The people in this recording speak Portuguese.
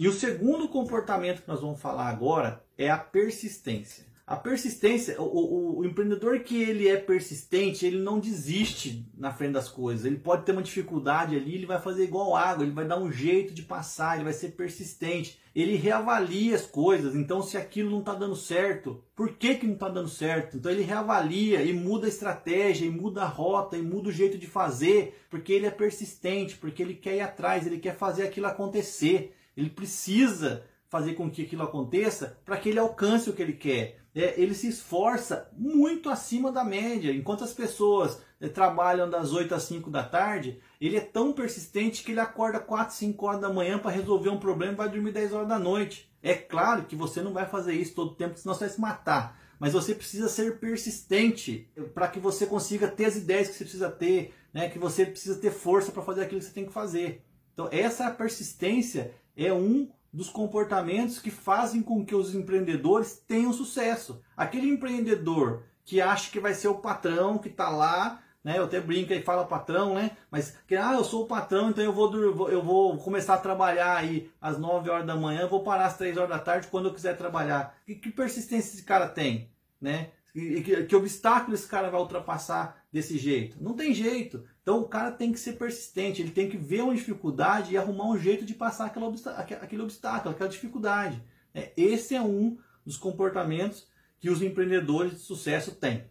E o segundo comportamento que nós vamos falar agora é a persistência. A persistência, o, o, o, empreendedor que ele é persistente, ele não desiste na frente das coisas. Ele pode ter uma dificuldade ali, ele vai fazer igual água, ele vai dar um jeito de passar, ele vai ser persistente. Ele reavalia as coisas. Então, se aquilo não está dando certo, por que, que não está dando certo? Então, ele reavalia e muda a estratégia, e muda a rota, e muda o jeito de fazer, porque ele é persistente, porque ele quer ir atrás, ele quer fazer aquilo acontecer. Ele precisa fazer com que aquilo aconteça para que ele alcance o que ele quer é, ele se esforça muito acima da média. Enquanto as pessoas é, trabalham das 8 às 5 da tarde, ele é tão persistente que ele acorda 4, 5 horas da manhã para resolver um problema e vai dormir 10 horas da noite. É claro que você não vai fazer isso todo o tempo, senão você vai se matar. Mas você precisa ser persistente para que você consiga ter as ideias que você precisa ter, né? que você precisa ter força para fazer aquilo que você tem que fazer. Então, essa persistência é um dos comportamentos que fazem com que os empreendedores tenham sucesso. Aquele empreendedor que acha que vai ser o patrão que está lá, né? Eu até brinco e fala patrão, né? Mas que ah, eu sou o patrão, então eu vou eu vou começar a trabalhar aí às 9 horas da manhã, vou parar às 3 horas da tarde quando eu quiser trabalhar. Que, que persistência esse cara tem, né? Que, que, obstáculo esse cara vai ultrapassar desse jeito? Não tem jeito. Então o cara tem que ser persistente, ele tem que ver uma dificuldade e arrumar um jeito de passar aquela aquele obstáculo, aquela dificuldade. É, esse é um dos comportamentos que os empreendedores de sucesso têm.